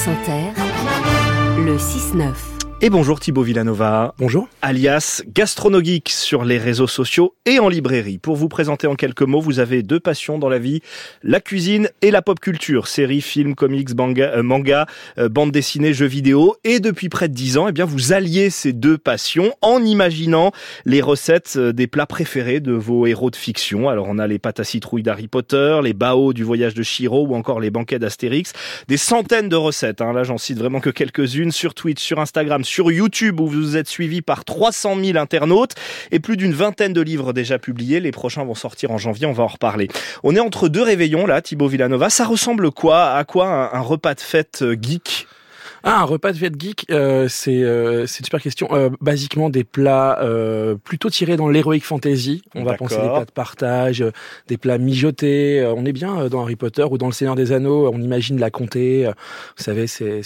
France le 6-9. Et bonjour Thibaut Villanova. Bonjour. Alias Gastronogeek sur les réseaux sociaux et en librairie. Pour vous présenter en quelques mots, vous avez deux passions dans la vie, la cuisine et la pop culture. Séries, films, comics, manga, euh, manga euh, bande dessinée, jeux vidéo. Et depuis près de dix ans, eh bien, vous alliez ces deux passions en imaginant les recettes euh, des plats préférés de vos héros de fiction. Alors on a les pâtes à citrouille d'Harry Potter, les baos du voyage de Shiro ou encore les banquets d'Astérix. Des centaines de recettes. Hein. Là, j'en cite vraiment que quelques-unes sur Twitch, sur Instagram, sur YouTube où vous êtes suivi par 300 000 internautes et plus d'une vingtaine de livres déjà publiés. Les prochains vont sortir en janvier, on va en reparler. On est entre deux réveillons là, Thibaut Villanova. Ça ressemble quoi? À quoi un, un repas de fête euh, geek? Ah, un repas de fête geek, euh, c'est euh, c'est une super question. Euh, basiquement des plats euh, plutôt tirés dans l'heroic fantasy. On va penser des plats de partage, euh, des plats mijotés. Euh, on est bien dans Harry Potter ou dans Le Seigneur des Anneaux. On imagine la comté. vous savez, c'est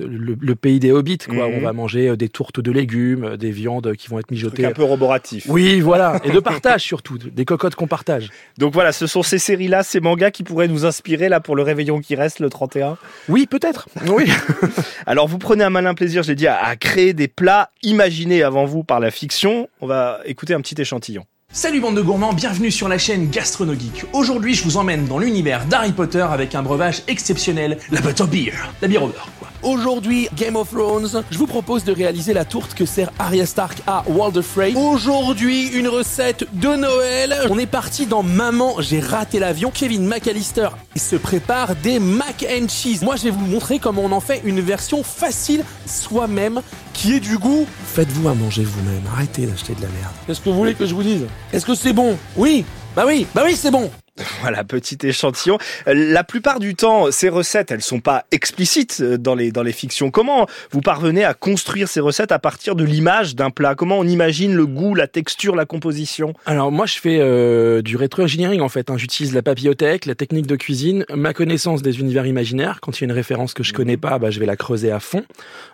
le, le, pays des hobbits. Quoi. Mm -hmm. On va manger des tourtes de légumes, des viandes qui vont être mijotées. Un peu roboratif. Oui, voilà, et de partage surtout, des cocottes qu'on partage. Donc voilà, ce sont ces séries-là, ces mangas qui pourraient nous inspirer là pour le réveillon qui reste le 31. Oui, peut-être. Oui. Alors vous prenez un malin plaisir, j'ai dit, à, créer des plats imaginés avant vous par la fiction. On va écouter un petit échantillon. Salut bande de gourmands, bienvenue sur la chaîne Gastronogeek. Aujourd'hui, je vous emmène dans l'univers d'Harry Potter avec un breuvage exceptionnel, la Butterbeer, la bière. Quoi. Aujourd'hui, Game of Thrones, je vous propose de réaliser la tourte que sert Arya Stark à Walder Frey. Aujourd'hui, une recette de Noël. On est parti dans Maman, j'ai raté l'avion. Kevin McAllister se prépare des mac and cheese. Moi, je vais vous montrer comment on en fait une version facile soi-même qui est du goût. Faites-vous à manger vous-même. Arrêtez d'acheter de la merde. Qu'est-ce que vous voulez que je vous dise? Est-ce que c'est bon? Oui. Bah oui. Bah oui, c'est bon. Voilà, petit échantillon. La plupart du temps, ces recettes, elles sont pas explicites dans les dans les fictions. Comment vous parvenez à construire ces recettes à partir de l'image d'un plat? Comment on imagine le goût, la texture, la composition? Alors moi, je fais euh, du rétro-engineering en fait. Hein. J'utilise la papillothèque, la technique de cuisine, ma connaissance des univers imaginaires. Quand il y a une référence que je connais pas, bah, je vais la creuser à fond.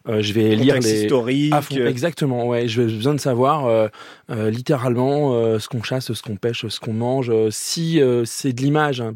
Euh, je vais lire les historiques. À fond. Exactement. Ouais, j'ai besoin de savoir euh, euh littéralement euh, ce qu'on chasse, ce qu'on pêche, ce qu'on mange. si c'est de l'image, hein.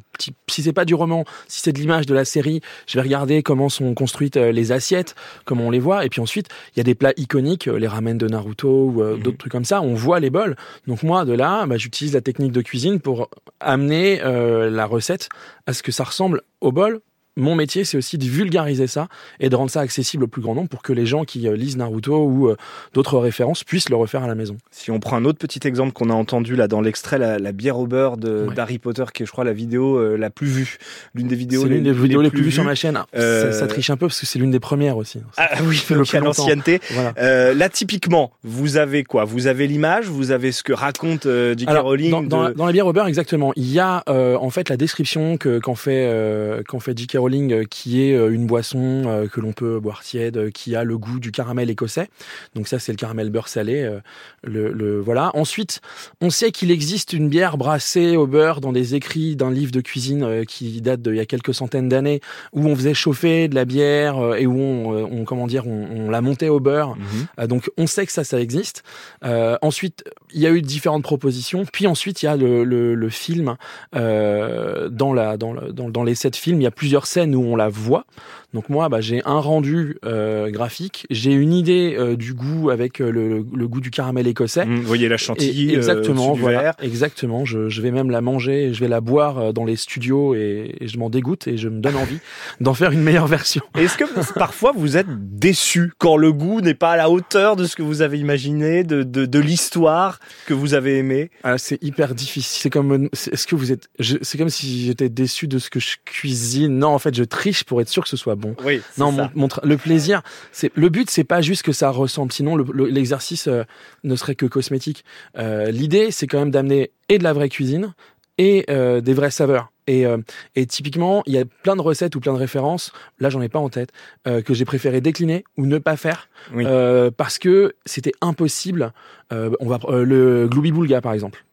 si c'est pas du roman, si c'est de l'image de la série, je vais regarder comment sont construites euh, les assiettes, comment on les voit, et puis ensuite il y a des plats iconiques, euh, les ramen de Naruto ou euh, mmh. d'autres trucs comme ça, on voit les bols. Donc moi de là, bah, j'utilise la technique de cuisine pour amener euh, la recette à ce que ça ressemble au bol mon métier, c'est aussi de vulgariser ça et de rendre ça accessible au plus grand nombre pour que les gens qui euh, lisent Naruto ou euh, d'autres références puissent le refaire à la maison. Si on prend un autre petit exemple qu'on a entendu là dans l'extrait, la, la, bière au beurre d'Harry ouais. Potter, qui est, je crois, la vidéo euh, la plus vue, l'une des vidéos. C'est l'une des vidéos les plus, vues sur ma chaîne. Euh... Ça, ça, triche un peu parce que c'est l'une des premières aussi. Ah oui, donc à l'ancienneté. Voilà. Euh, là, typiquement, vous avez quoi? Vous avez l'image, vous avez ce que raconte J.K. Rowling. Dans, dans, de... dans, la bière au beurre, exactement. Il y a en fait la description que qu'en fait qu'en fait J.K. Rowling, qui est une boisson que l'on peut boire tiède, qui a le goût du caramel écossais. Donc ça, c'est le caramel beurre salé. Le, le, voilà. Ensuite, on sait qu'il existe une bière brassée au beurre dans des écrits d'un livre de cuisine qui date d'il y a quelques centaines d'années, où on faisait chauffer de la bière et où on, on comment dire, on, on, la montait au beurre. Mmh. Donc on sait que ça, ça existe. Euh, ensuite, il y a eu différentes propositions. Puis ensuite, il y a le, film. Euh, dans la dans, le, dans, dans les sept films, il y a plusieurs où on la voit donc moi, bah, j'ai un rendu euh, graphique, j'ai une idée euh, du goût avec euh, le, le, goût du caramel écossais. Mmh, vous voyez la chantilly. Et exactement, voilà, verre. exactement. Je, je, vais même la manger, je vais la boire dans les studios et, et je m'en dégoûte et je me donne envie d'en faire une meilleure version. Est-ce que parfois vous êtes déçu quand le goût n'est pas à la hauteur de ce que vous avez imaginé, de, de, de l'histoire que vous avez aimé ah, C'est hyper difficile. C'est comme, est-ce que vous êtes, c'est comme si j'étais déçu de ce que je cuisine? Non, en fait, je triche pour être sûr que ce soit bon. Oui, non, mon, mon, le plaisir, c'est le but, c'est pas juste que ça ressemble. Sinon, l'exercice le, le, euh, ne serait que cosmétique. Euh, L'idée, c'est quand même d'amener et de la vraie cuisine et euh, des vraies saveurs. Et, euh, et, typiquement, il y a plein de recettes ou plein de références, là j'en ai pas en tête, euh, que j'ai préféré décliner ou ne pas faire oui. euh, parce que c'était impossible. Euh, on va le Glooby Boulga par exemple.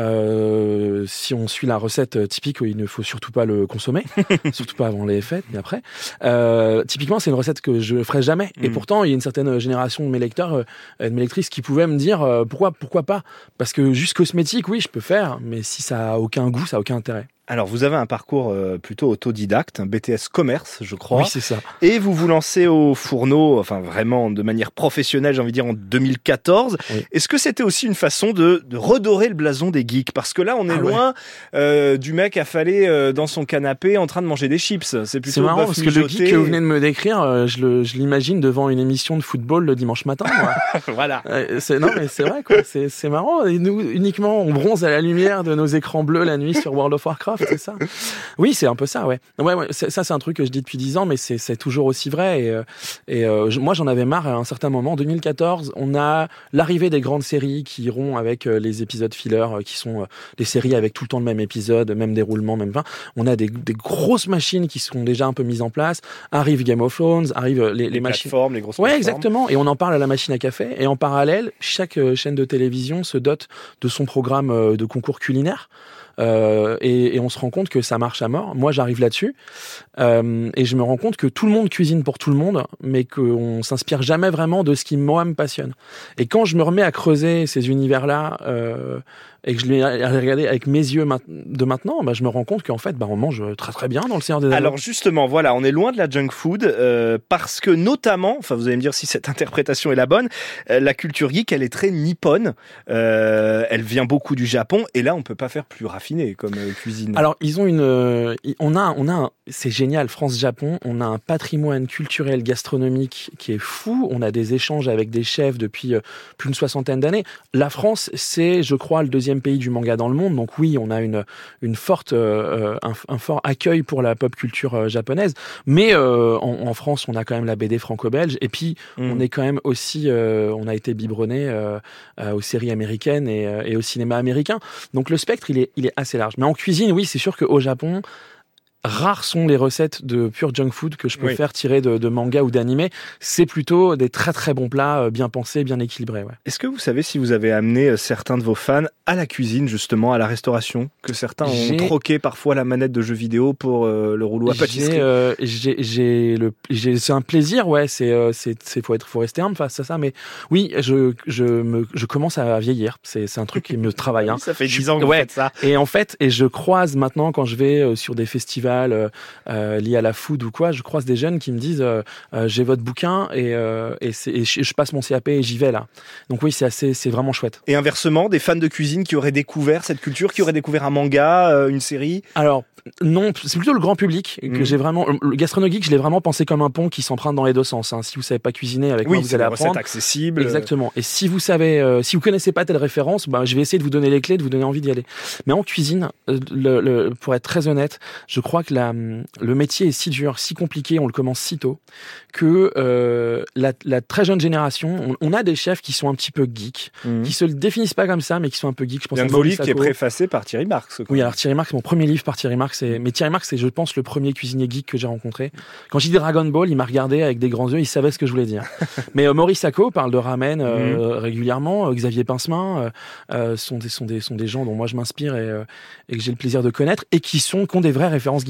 Euh, si on suit la recette typique, il ne faut surtout pas le consommer, surtout pas avant les fêtes, mais après. Euh, typiquement, c'est une recette que je ferai jamais. Mm. Et pourtant, il y a une certaine génération de mes lecteurs, euh, de mes lectrices, qui pouvaient me dire euh, pourquoi, pourquoi pas? Parce que juste cosmétique, oui, je peux faire, mais si ça a aucun goût, ça a aucun intérêt. Alors, vous avez un parcours euh, plutôt autodidacte, un BTS commerce, je crois. Oui, c'est ça. Et vous vous lancez au fourneau, enfin vraiment de manière professionnelle, j'ai envie de dire en 2014. Oui. Est-ce que c'était aussi une façon de, de redorer le blason des geeks? Parce que là, on est Ah ouais. loin euh, du mec affalé euh, dans son canapé en train de manger des chips. C'est plutôt marrant parce que le geek que vous venez de me décrire, euh, je l'imagine devant une émission de football le dimanche matin. moi. voilà. Euh, non mais c'est vrai quoi, c'est c'est marrant. Et nous uniquement on bronze à la lumière de nos écrans bleus la nuit sur World of Warcraft, c'est ça Oui, c'est un peu ça, ouais. Ouais, ouais ça c'est un truc que je dis depuis dix ans, mais c'est toujours aussi vrai. Et, euh, et euh, moi j'en avais marre à un certain moment. En 2014, on a l'arrivée des grandes séries qui iront avec euh, les épisodes filler, euh, qui sont des séries avec tout le temps le même épisode, même déroulement, même fin. On a des, des grosses machines qui sont déjà un peu mises en place. Arrive Game of Thrones, arrive les, les Les, machines. plateformes, les grosses Ouais, exactement. Et on en parle à la machine à café. Et en parallèle, chaque chaîne de télévision se dote de son programme de concours culinaire. Euh, et, et on se rend compte que ça marche à mort. Moi, j'arrive là-dessus euh, et je me rends compte que tout le monde cuisine pour tout le monde, mais qu'on s'inspire jamais vraiment de ce qui moi me passionne. Et quand je me remets à creuser ces univers-là euh, et que je les regarder avec mes yeux de maintenant, bah, je me rends compte qu'en fait, bah, on mange très très bien dans le Seigneur des Anneaux. Alors justement, voilà, on est loin de la junk food euh, parce que notamment, enfin vous allez me dire si cette interprétation est la bonne, euh, la culture geek, elle est très nippone, euh, elle vient beaucoup du Japon et là on peut pas faire plus raffiné comme euh, cuisine. Alors ils ont une, euh, on a, on a, c'est génial, France-Japon, on a un patrimoine culturel gastronomique qui est fou. On a des échanges avec des chefs depuis euh, plus d'une soixantaine d'années. La France, c'est, je crois, le deuxième pays du manga dans le monde. Donc oui, on a une, une forte, euh, un, un fort accueil pour la pop culture euh, japonaise. Mais euh, en, en France, on a quand même la BD franco-belge. Et puis Mm. on est quand même aussi, euh, on a été biberonné euh, euh, aux séries américaines et, euh, et au cinéma américain. Donc le spectre, il est, il est assez large. Mais en cuisine, oui, c'est sûr qu'au Japon, rares sont les recettes de pure junk food que je peux Oui. faire tirer de, de manga ou d'animé. C'est plutôt des très très bons plats, euh, bien pensés, bien équilibrés. Ouais. Est-ce que vous savez si vous avez amené euh, certains de vos fans à la cuisine justement, à la restauration, que certains ont troqué parfois la manette de jeux vidéo pour euh, le rouleau à pâtisserie? euh, c'est un plaisir, ouais. C'est, euh, c'est, faut être, faut rester humble face à ça. Mais oui, je, je me, je commence à vieillir. C'est, c'est un truc qui me travaille. Hein. Ça fait Je- 10 ans que ouais. ça. Et en fait, et je croise maintenant quand je vais sur des festivals euh, euh, liés à la food ou quoi, je croise des jeunes qui me disent euh, j'ai votre bouquin et, et, c'est- et je, passe mon CAP et j'y vais là. Donc oui, c'est assez, c'est vraiment chouette. Et inversement, des fans de cuisine qui auraient découvert cette culture, qui auraient découvert un manga, une série? Alors non, c'est plutôt le grand public que Mhm. j'ai vraiment. Le gastronomique, je l'ai vraiment pensé comme un pont qui s'emprunte dans les deux sens. hein. Si vous savez pas cuisiner avec moi, Oui, vous c'est allez apprendre. accessible. Exactement. Et si vous savez, euh, si vous connaissez pas telle référence, bah, je vais essayer de vous donner les clés, de vous donner envie d'y aller. Mais en cuisine, le, le- pour être très honnête, je crois que la, le métier est si dur, si compliqué, on le commence si tôt, que euh, la, la très jeune génération, on, on a des chefs qui sont un petit peu geeks, Mhm. qui se le définissent pas comme ça, mais qui sont un peu geeks. Je pense Il y a un de vos Maurice livres qui est préfacé par Thierry Marx. quoi. Oui, alors Thierry Marx, mon premier livre par Thierry Marx, c'est- mais Thierry Marx, c'est, je pense, le premier cuisinier geek que j'ai rencontré. Quand j'ai dit Dragon Ball, il m'a regardé avec des grands yeux, il savait ce que je voulais dire. mais euh, Maurice Sacco parle de ramen euh, régulièrement, euh, Xavier Pincemin euh, sont des sont des sont des gens dont moi je m'inspire et, et que j'ai le plaisir de connaître et qui sont qui ont des vraies références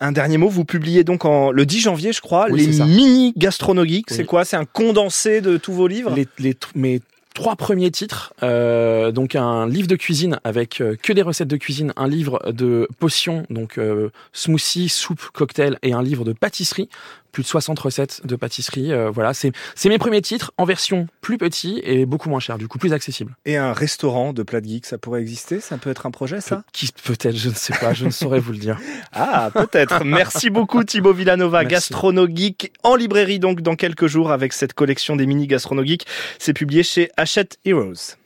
Un dernier mot, vous publiez donc en, le 10 janvier, je crois, Oui, les mini gastronogeeks. Oui. C'est quoi? C'est un condensé de tous vos livres? Les, les tr- mes trois premiers titres, euh, donc un livre de cuisine avec euh, que des recettes de cuisine, un livre de potions, donc euh, smoothie, soupe, cocktail, et un livre de pâtisserie, plus de 60 recettes de pâtisserie. euh, voilà, c'est c'est mes premiers titres en version plus petit et beaucoup moins cher, du coup plus accessible. Et un restaurant de plats de geeks, ça pourrait exister? Ça peut être un projet, ça? Qui peut-être, je ne sais pas, je ne saurais vous le dire. Ah, peut-être. Merci beaucoup Thibaut Villanova, Merci. Gastronogeek, en librairie donc dans quelques jours avec cette collection des mini gastronogeeks. C'est publié chez Hachette Heroes.